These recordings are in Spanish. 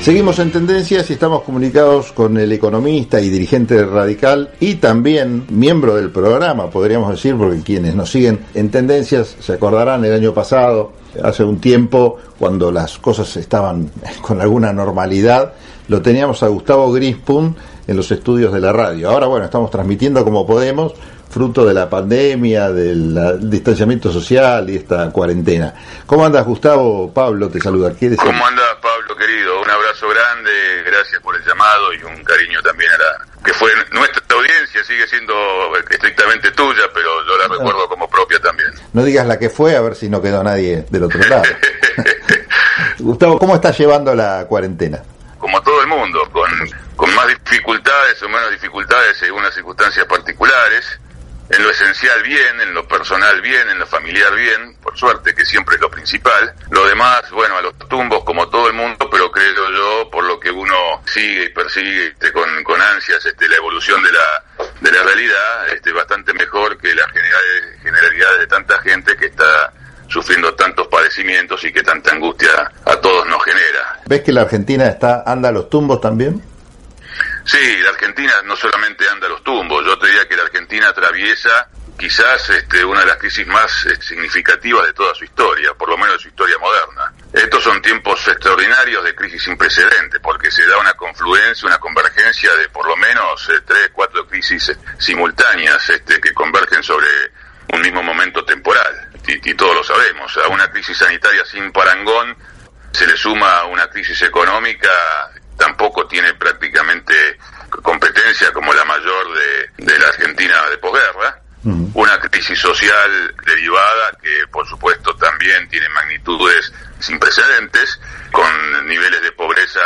Seguimos en tendencias y estamos comunicados con el economista y dirigente radical y también miembro del programa, podríamos decir, porque quienes nos siguen en tendencias se acordarán el año pasado, hace un tiempo, cuando las cosas estaban con alguna normalidad, lo teníamos a Gustavo Grispun en los estudios de la radio. Ahora, bueno, estamos transmitiendo como podemos, fruto de la pandemia, del distanciamiento social y esta cuarentena. ¿Cómo andas, Gustavo? Pablo te saluda. ¿Cómo Pablo, querido? Un abrazo grande, gracias por el llamado y un cariño también a la que fue nuestra audiencia, sigue siendo estrictamente tuya, pero yo la recuerdo como propia también. No digas la que fue, a ver si no quedó nadie del otro lado. Gustavo, ¿cómo estás llevando la cuarentena? Como todo el mundo, con, con más dificultades o menos dificultades según las circunstancias particulares en lo esencial bien, en lo personal bien, en lo familiar bien, por suerte que siempre es lo principal. Lo demás, bueno, a los tumbos como todo el mundo, pero creo yo, por lo que uno sigue y persigue este, con, con ansias este, la evolución de la, de la realidad, este, bastante mejor que la generalidad de tanta gente que está sufriendo tantos padecimientos y que tanta angustia a todos nos genera. ¿Ves que la Argentina está anda a los tumbos también? Sí, la Argentina no solamente anda a los tumbos, yo te diría que la Argentina atraviesa quizás este, una de las crisis más eh, significativas de toda su historia, por lo menos de su historia moderna. Estos son tiempos extraordinarios de crisis sin precedentes, porque se da una confluencia, una convergencia de por lo menos eh, tres, cuatro crisis simultáneas este, que convergen sobre un mismo momento temporal. Y, y todos lo sabemos. A una crisis sanitaria sin parangón se le suma una crisis económica tampoco tiene prácticamente competencia como la mayor de, de la Argentina de posguerra. Una crisis social derivada que, por supuesto, también tiene magnitudes sin precedentes, con niveles de pobreza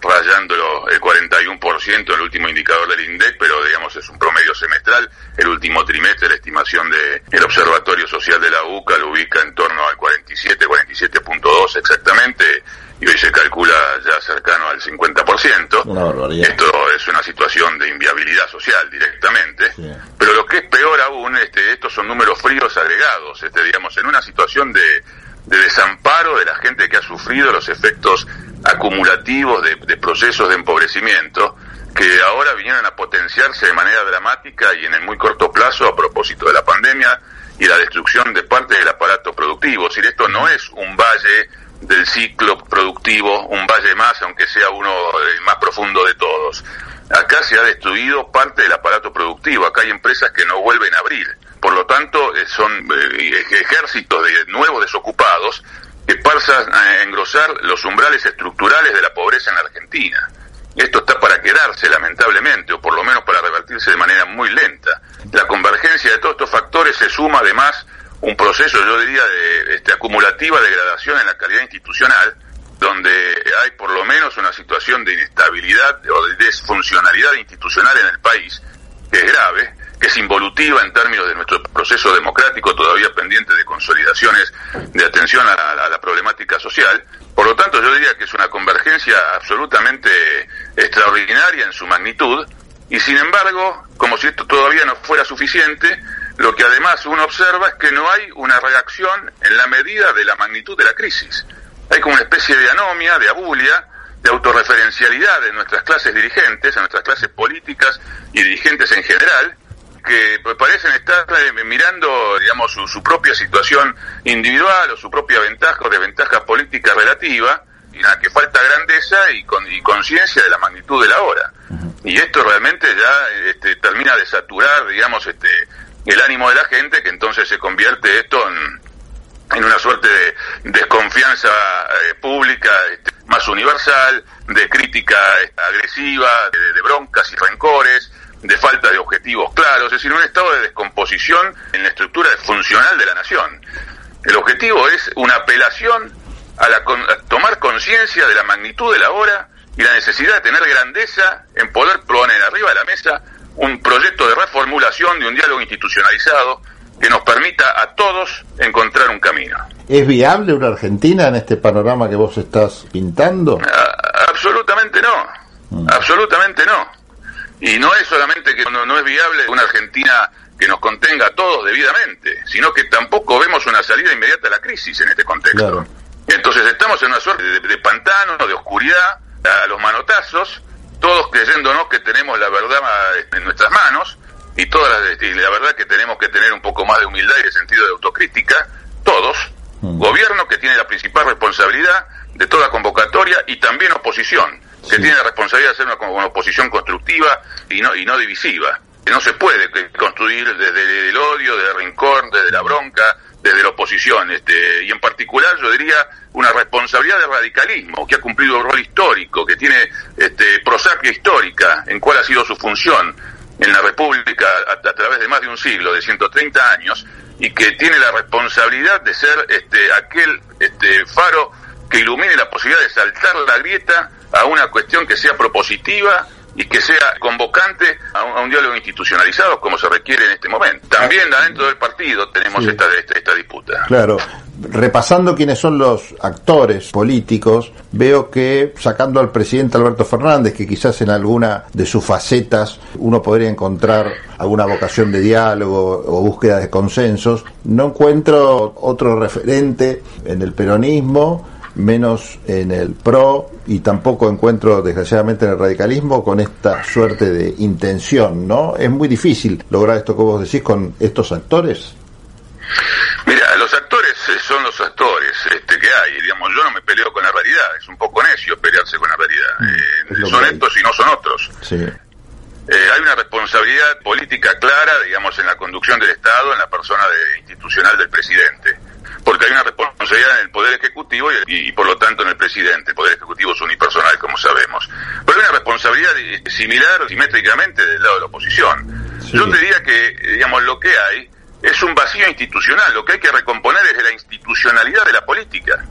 rayando el 41% en el último indicador del INDEC, pero digamos es un promedio semestral. El último trimestre, la estimación del el Observatorio Social de la UCA lo ubica en torno al 47, 47.2 exactamente y hoy se calcula ya cercano al 50%. Esto es una situación de inviabilidad social directamente. Pero lo que es peor aún, este, estos son números fríos agregados, este, digamos, en una situación de, de desamparo de la gente que ha sufrido los efectos acumulativos de, de procesos de empobrecimiento que ahora vinieron a potenciarse de manera dramática y en el muy corto plazo a propósito de la pandemia y la destrucción de parte del aparato productivo. Si esto no es un valle del ciclo productivo, un valle más, aunque sea uno el más profundo de todos. Acá se ha destruido parte del aparato productivo, acá hay empresas que no vuelven a abrir. Por lo tanto, eh, son eh, ejércitos de nuevos desocupados que pasan a engrosar los umbrales estructurales de la pobreza en la Argentina. Esto está para quedarse, lamentablemente, o por lo menos para revertirse de manera muy lenta. La convergencia de todos estos factores se suma además un proceso, yo diría, de este, acumulativa degradación en la calidad institucional, donde hay por lo menos una situación de inestabilidad o de desfuncionalidad institucional en el país, que es grave, que es involutiva en términos de nuestro proceso democrático todavía pendiente de consolidaciones de atención a la, a la, problemática social. Por lo tanto, yo diría que es una convergencia absolutamente extraordinaria en su magnitud y sin embargo, como si esto todavía no fuera suficiente, lo que además uno observa es que no hay una reacción en la medida de la magnitud de la crisis. Hay como una especie de anomia, de abulia, de autorreferencialidad de nuestras clases dirigentes, de nuestras clases políticas y dirigentes en general, que parecen estar eh, mirando, digamos, su, su, propia situación individual o su propia ventaja o desventaja política relativa, y nada, que falta grandeza y, con, y conciencia de la magnitud de la hora. Y esto realmente ya este, termina de saturar, digamos, este, el ánimo de la gente, que entonces se convierte esto en, en una suerte de desconfianza eh, pública este, más universal, de crítica este, agresiva, de, broncas y rencores, de falta de objetivos claros, es decir, un estado de descomposición en la estructura funcional de la nación. El objetivo es una apelación a, la, tomar conciencia de la magnitud de la hora y la necesidad de tener grandeza en poder poner arriba de la mesa un proyecto de reformulación de un diálogo institucionalizado que nos permita a todos encontrar un camino. ¿Es viable una Argentina en este panorama que vos estás pintando? A, absolutamente no, mm. absolutamente no. Y no es solamente que no, no, es viable una Argentina que nos contenga a todos debidamente, sino que tampoco vemos una salida inmediata a la crisis en este contexto. Claro. Entonces estamos en una suerte de, de pantano, de oscuridad, a los manotazos, todos creyéndonos que tenemos la verdad en nuestras manos y todas las, y la verdad que tenemos que tener un poco más de humildad y de sentido de autocrítica, todos, mm. gobierno que tiene la principal responsabilidad de toda convocatoria y también oposición, que tiene la responsabilidad de ser una, una, oposición constructiva y no, y no divisiva. No se puede construir desde el odio, desde el rencor, desde la bronca, desde la oposición, este, y en particular yo diría una responsabilidad de radicalismo, que ha cumplido un rol histórico, que tiene este, prosapia histórica, en cuál ha sido su función en la República a, través de más de un siglo, de 130 años, y que tiene la responsabilidad de ser este, aquel este, faro que ilumine la posibilidad de saltar la grieta a una cuestión que sea propositiva y que sea convocante a un, diálogo institucionalizado como se requiere en este momento. También adentro del partido tenemos esta, esta, disputa. Claro, repasando quiénes son los actores políticos, veo que sacando al presidente Alberto Fernández, que quizás en alguna de sus facetas uno podría encontrar alguna vocación de diálogo o búsqueda de consensos, no encuentro otro referente en el peronismo menos en el PRO y tampoco encuentro desgraciadamente en el radicalismo con esta suerte de intención, ¿no? Es muy difícil lograr esto que vos decís con estos actores. Mira, los actores eh, son los actores este, que hay, digamos, yo no me peleo con la realidad, es un poco necio pelearse con la realidad, mm, eh, son estos y no son otros. Sí. Eh, hay una responsabilidad política clara, digamos, en la conducción del Estado, en la persona de, institucional del presidente porque hay una responsabilidad en el Poder Ejecutivo y, por lo tanto en el presidente. El Poder Ejecutivo es unipersonal, como sabemos. Pero hay una responsabilidad similar, simétricamente, del lado de la oposición. Yo te diría que, digamos, lo que hay es un vacío institucional. Lo que hay que recomponer es la institucionalidad de la política.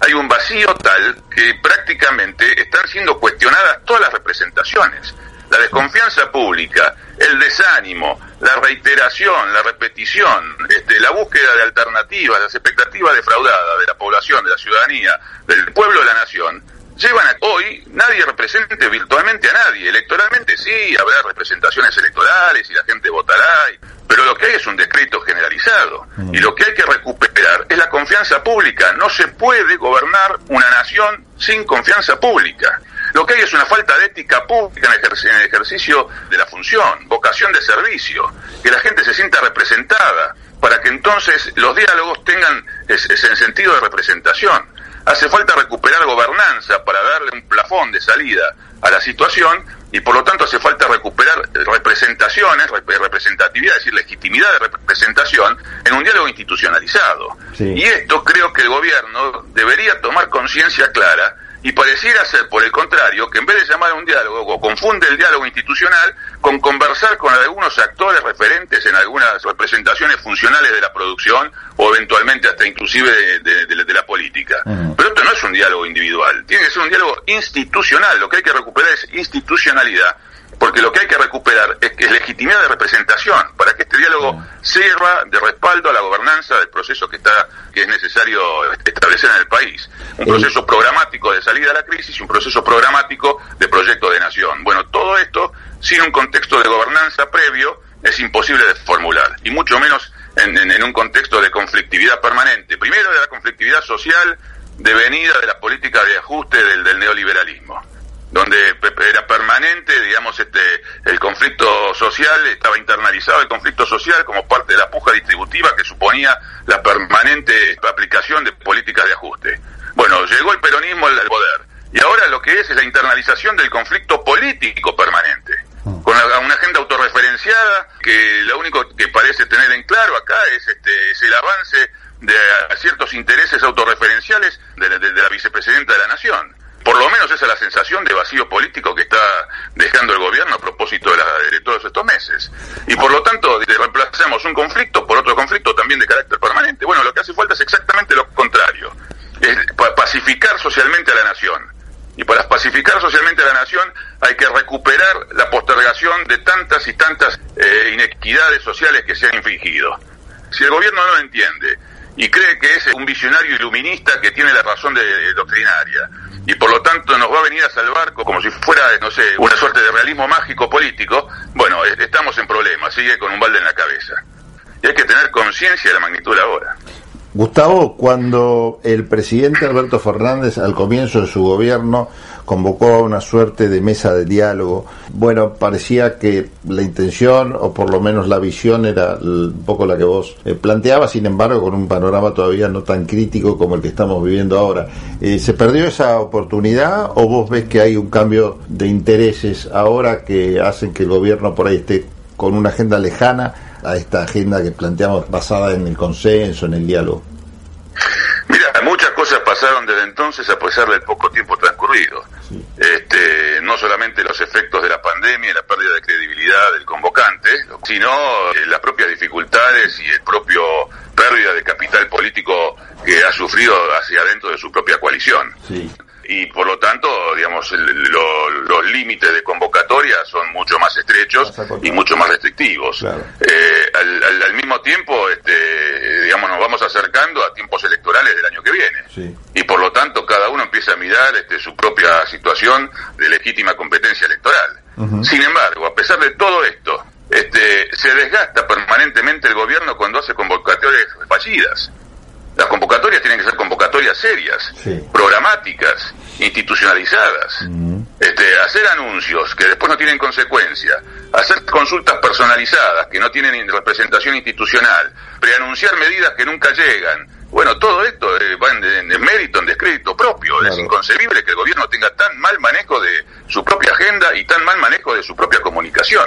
Hay un vacío tal que prácticamente están siendo cuestionadas todas las representaciones la desconfianza pública, el desánimo, la reiteración, la repetición, este, la búsqueda de alternativas, las expectativas defraudadas de la población, de la ciudadanía, del pueblo de la nación, llevan a hoy nadie represente virtualmente a nadie. Electoralmente sí, habrá representaciones electorales y la gente votará, pero lo que hay es un decreto generalizado. Y lo que hay que recuperar es la confianza pública. No se puede gobernar una nación sin confianza pública. Lo que hay es una falta de ética pública en el, ejercicio de la función, vocación de servicio, que la gente se sienta representada, para que entonces los diálogos tengan ese, sentido de representación. Hace falta recuperar gobernanza para darle un plafón de salida a la situación y por lo tanto hace falta recuperar representaciones, representatividad, es decir, legitimidad de representación en un diálogo institucionalizado. Y esto creo que el gobierno debería tomar conciencia clara y pareciera ser, por el contrario, que en vez de llamar a un diálogo, confunde el diálogo institucional con conversar con algunos actores referentes en algunas representaciones funcionales de la producción o eventualmente hasta inclusive de, la política. Pero esto no es un diálogo individual, tiene que ser un diálogo institucional, lo que hay que recuperar es institucionalidad porque lo que hay que recuperar es, es legitimidad de representación para que este diálogo sirva de respaldo a la gobernanza del proceso que está que es necesario establecer en el país. Un proceso programático de salida a la crisis y un proceso programático de proyecto de nación. Bueno todo esto sin un contexto de gobernanza previo es imposible de formular y mucho menos en, un contexto de conflictividad permanente. Primero de la conflictividad social devenida de la política de ajuste del neoliberalismo donde era permanente, digamos, este, el conflicto social, estaba internalizado el conflicto social como parte de la puja distributiva que suponía la permanente aplicación de políticas de ajuste. Bueno, llegó el peronismo al poder y ahora lo que es es la internalización del conflicto político permanente, con una agenda autorreferenciada que lo único que parece tener en claro acá es, este, es el avance de ciertos intereses autorreferenciales de la vicepresidenta de la Nación por lo menos esa es la sensación de vacío político que está dejando el gobierno a propósito de, todos estos meses. Y por tanto, reemplazamos un conflicto por otro conflicto también de carácter permanente. Bueno, lo que hace falta es exactamente lo contrario, es pacificar socialmente a la nación. Y para pacificar socialmente a la nación hay que recuperar la postergación de tantas y tantas eh, inequidades sociales que se han infligido. Si el gobierno no lo entiende y cree que es un visionario iluminista que tiene la razón de, doctrinaria, y por lo tanto nos va a venir a salvar como si fuera, no sé, una suerte de realismo mágico político, bueno, estamos en problemas, sigue con un balde en la cabeza. Y hay que tener conciencia de la magnitud de la hora. Gustavo, cuando el presidente Alberto Fernández al comienzo de su gobierno convocó a una suerte de mesa de diálogo. Bueno, parecía que la intención, o por lo menos la visión, era un poco la que vos eh, planteabas, sin embargo, con un panorama todavía no tan crítico como el que estamos viviendo ahora. Eh, ¿Se perdió esa oportunidad o vos ves que hay un cambio de intereses ahora que hacen que el gobierno por ahí esté con una agenda lejana a esta agenda que planteamos basada en el consenso, en el diálogo? Pasaron desde entonces a pesar del poco tiempo transcurrido. Este, no solamente los efectos de la pandemia y la pérdida de credibilidad del convocante, sino eh, las propias dificultades y el propio pérdida de capital político que ha sufrido hacia adentro de su propia coalición. Sí y por lo tanto, digamos, los límites de convocatoria son mucho más estrechos y mucho más restrictivos. Eh, al, mismo tiempo, este, digamos, nos vamos acercando a tiempos electorales del año que viene. Y por lo tanto, cada uno empieza a mirar este, su propia situación de legítima competencia electoral. Sin embargo, a pesar de todo esto, este, se desgasta permanentemente el gobierno cuando hace convocatorias fallidas. Las convocatorias tienen que ser convocatorias serias, programáticas, institucionalizadas. este, hacer anuncios que después no tienen consecuencia, hacer consultas personalizadas que no tienen representación institucional, preanunciar medidas que nunca llegan. Bueno, todo esto eh, va en, mérito, en descrédito propio. Es inconcebible que el gobierno tenga tan mal manejo de su propia agenda y tan mal manejo de su propia comunicación.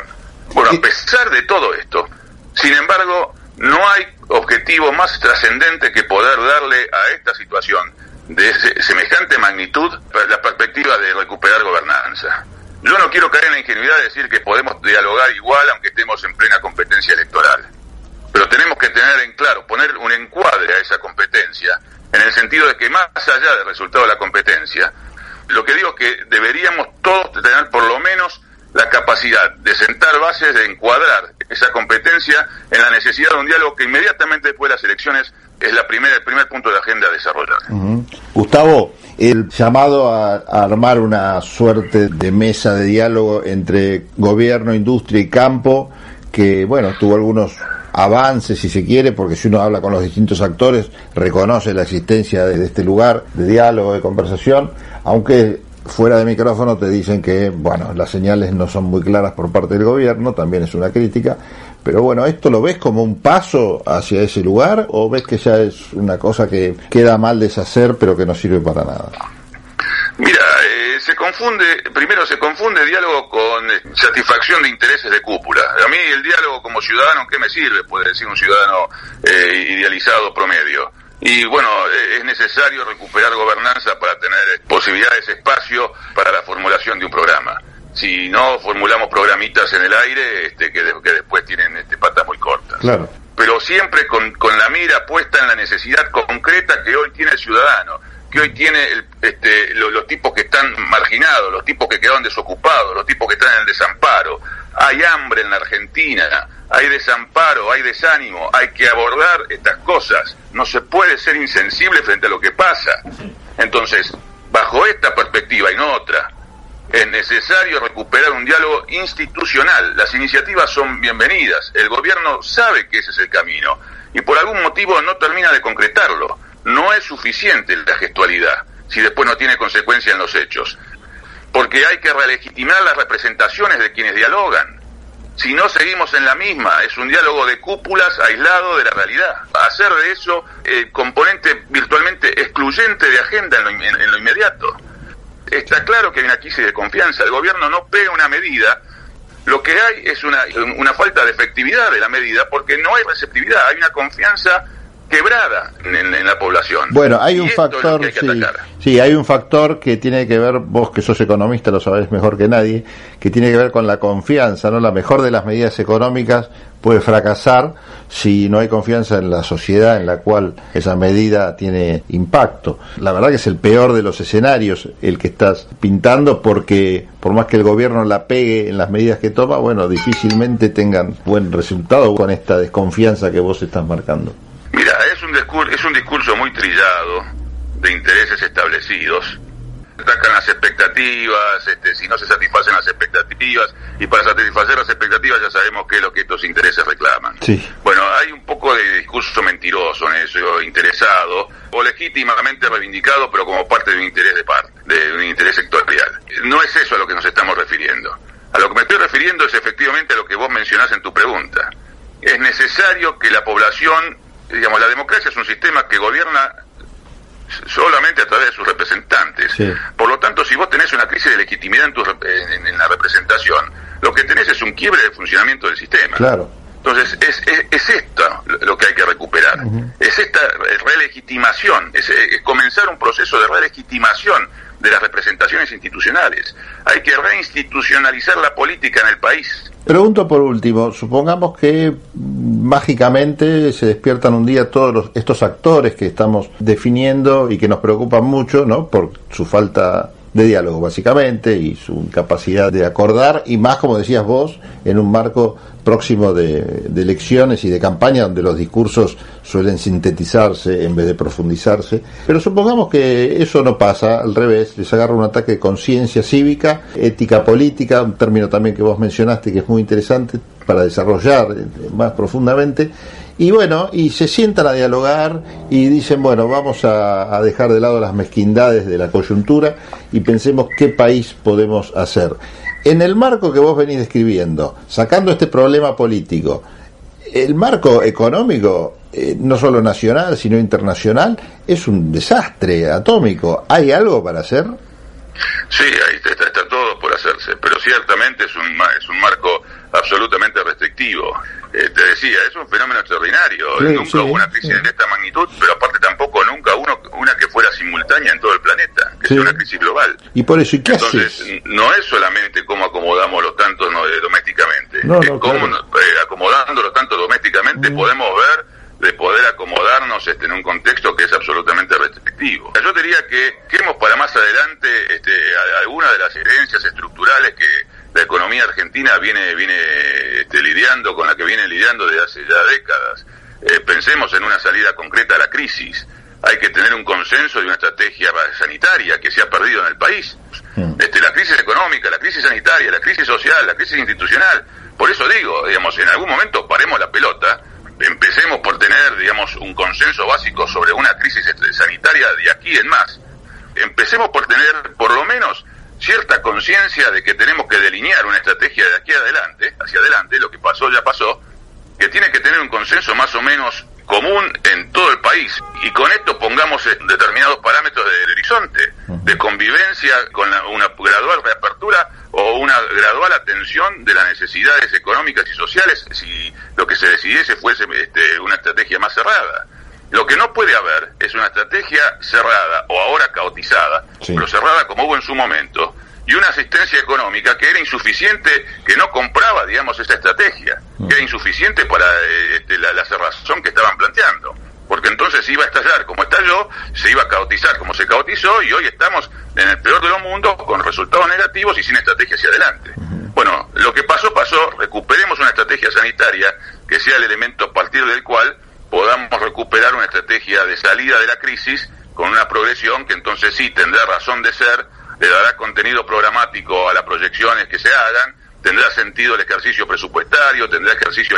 Bueno, a pesar de todo esto, sin embargo, no hay objetivo más trascendente que poder darle a esta situación de semejante magnitud la perspectiva de recuperar gobernanza. Yo no quiero caer en la ingenuidad de decir que podemos dialogar igual aunque estemos en plena competencia electoral. Pero tenemos que tener en claro, poner un encuadre a esa competencia, en el sentido de que más allá del resultado de la competencia, lo que digo es que deberíamos todos tener por lo menos la capacidad de sentar bases, de encuadrar esa competencia en la necesidad de un diálogo que inmediatamente después de las elecciones es la primera, el primer punto de agenda a desarrollar. Gustavo, el llamado a, armar una suerte de mesa de diálogo entre gobierno, industria y campo, que bueno, tuvo algunos avances, si se quiere, porque si uno habla con los distintos actores, reconoce la existencia de este lugar de diálogo, de conversación, aunque fuera de micrófono te dicen que, bueno, las señales no son muy claras por parte del gobierno, también es una crítica, pero bueno, ¿esto lo ves como un paso hacia ese lugar o ves que ya es una cosa que queda mal deshacer pero que no sirve para nada? Mira, eh, se confunde, primero se confunde diálogo con eh, satisfacción de intereses de cúpula. A mí el diálogo como ciudadano, ¿qué me sirve? Puede decir un ciudadano eh, idealizado promedio y bueno, es necesario recuperar gobernanza para tener posibilidades, espacio para la formulación de un programa. Si no formulamos programitas en el aire, este, que, que después tienen este, patas muy cortas. Claro. Pero siempre con, con la mira puesta en la necesidad concreta que hoy tiene el ciudadano que hoy tiene este, los, tipos que están marginados, los tipos que quedaron desocupados, los tipos que están en el desamparo. Hay hambre en la Argentina, hay desamparo, hay desánimo, hay que abordar estas cosas. No se puede ser insensible frente a lo que pasa. Entonces, bajo esta perspectiva y no otra, es necesario recuperar un diálogo institucional. Las iniciativas son bienvenidas. El gobierno sabe que ese es el camino y por algún motivo no termina de concretarlo no es suficiente la gestualidad si después no tiene consecuencia en los hechos. Porque hay que relegitimar las representaciones de quienes dialogan. Si no seguimos en la misma, es un diálogo de cúpulas aislado de la realidad. Hacer de eso el componente virtualmente excluyente de agenda en lo, en lo inmediato. Está claro que hay una crisis de confianza. El gobierno no pega una medida lo que hay es una, falta de efectividad de la medida porque no hay receptividad, hay una confianza quebrada en, la población. Bueno, hay un factor, sí, hay un factor que tiene que ver, vos que sos economista lo sabés mejor que nadie, que tiene que ver con la confianza, ¿no? La mejor de las medidas económicas puede fracasar si no hay confianza en la sociedad en la cual esa medida tiene impacto. La verdad que es el peor de los escenarios el que estás pintando porque por más que el gobierno la pegue en las medidas que toma, bueno, difícilmente tengan buen resultado con esta desconfianza que vos estás marcando. Mira, es un discurso, es un discurso muy trillado de intereses establecidos. Atacan las expectativas, este, si no se satisfacen las expectativas, y para satisfacer las expectativas ya sabemos qué es lo que estos intereses reclaman. Sí. Bueno, hay un poco de discurso mentiroso en eso, interesado, o legítimamente reivindicado, pero como parte de un interés de parte, de un interés sectorial. No es eso a lo que nos estamos refiriendo. A lo que me estoy refiriendo es efectivamente a lo que vos mencionás en tu pregunta. Es necesario que la población, digamos, la democracia es un sistema que gobierna solamente a través de sus representantes. Por lo tanto, si vos tenés una crisis de legitimidad en, la representación, lo que tenés es un quiebre de funcionamiento del sistema. Claro. Entonces, es, es, esto lo que hay que recuperar. Es esta relegitimación, es, es comenzar un proceso de relegitimación de las representaciones institucionales. Hay que reinstitucionalizar la política en el país. Pregunto por último, supongamos que mágicamente se despiertan un día todos estos actores que estamos definiendo y que nos preocupan mucho, ¿no? Por su falta de diálogo básicamente y su incapacidad de acordar y más como decías vos en un marco próximo de, elecciones y de campaña donde los discursos suelen sintetizarse en vez de profundizarse. Pero supongamos que eso no pasa al revés les agarra un ataque de conciencia cívica ética política un término también que vos mencionaste que es muy interesante para desarrollar eh, más profundamente y bueno, y se sientan a dialogar y dicen, bueno, vamos a, dejar de lado las mezquindades de la coyuntura y pensemos qué país podemos hacer. En el marco que vos venís describiendo, sacando este problema político, el marco económico, eh, no solo nacional, sino internacional, es un desastre atómico. ¿Hay algo para hacer? Sí, ahí está, está, todo por hacerse, pero ciertamente es un, es un marco absolutamente restrictivo. Eh, te decía, es un fenómeno extraordinario. nunca hubo una crisis de esta magnitud, pero aparte tampoco nunca uno, una que fuera simultánea en todo el planeta, que sea una crisis global. Y por eso, ¿y qué Entonces, no es solamente cómo acomodamos los tantos no, domésticamente, es cómo eh, acomodando los tantos domésticamente mm. podemos ver de poder acomodarnos este, en un contexto que es absolutamente restrictivo. Yo diría que queremos para más adelante este, algunas de las herencias estructurales que economía argentina viene, viene este, lidiando, con la que viene lidiando desde hace ya décadas. Eh, pensemos en una salida concreta a la crisis. Hay que tener un consenso y una estrategia sanitaria que se ha perdido en el país. Hmm. Este, la crisis económica, la crisis sanitaria, la crisis social, la crisis institucional. Por eso digo, digamos, en algún momento paremos la pelota, empecemos por tener, digamos, un consenso básico sobre una crisis este, sanitaria de aquí en más. Empecemos por tener, por lo menos, cierta conciencia de que tenemos que delinear una estrategia de aquí adelante, hacia adelante, lo que pasó ya pasó, que tiene que tener un consenso más o menos común en todo el país y con esto pongamos determinados parámetros de, horizonte, de convivencia con una gradual reapertura o una gradual atención de las necesidades económicas y sociales si lo que se decidiese fuese este, una estrategia más cerrada. Lo que no puede haber es una estrategia cerrada o ahora caotizada, pero cerrada como hubo en su momento, y una asistencia económica que era insuficiente, que no compraba, digamos, esa estrategia, que era insuficiente para eh, este, la, cerrazón que estaban planteando. Porque entonces iba a estallar como estalló, se iba a caotizar como se caotizó, y hoy estamos en el peor de los mundos con resultados negativos y sin estrategia hacia adelante. Bueno, lo que pasó, pasó, recuperemos una estrategia sanitaria que sea el elemento a partir del cual podamos recuperar una estrategia de salida de la crisis con una progresión que entonces sí tendrá razón de ser, le dará contenido programático a las proyecciones que se hagan, tendrá sentido el ejercicio presupuestario, tendrá ejercicio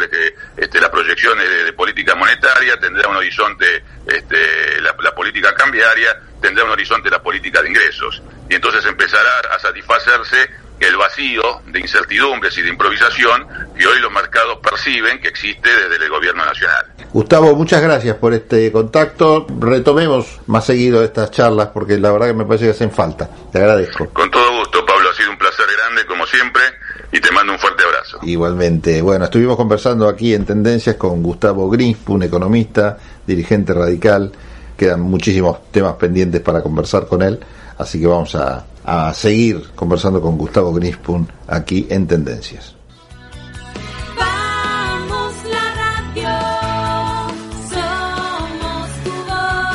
este, las proyecciones de, política monetaria, tendrá un horizonte este, la, política cambiaria, tendrá un horizonte la política de ingresos. Y entonces empezará a satisfacerse el vacío de incertidumbres y de improvisación que hoy los mercados perciben que existe desde el gobierno nacional. Gustavo, muchas gracias por este contacto. Retomemos más seguido estas charlas porque la verdad que me parece que hacen falta. Te agradezco. Con todo gusto, Pablo. Ha sido un placer grande, como siempre, y te mando un fuerte abrazo. Igualmente. Bueno, estuvimos conversando aquí en Tendencias con Gustavo Grinsp, un economista, dirigente radical. Quedan muchísimos temas pendientes para conversar con él, así que vamos a, a seguir conversando con Gustavo Grispun aquí en Tendencias.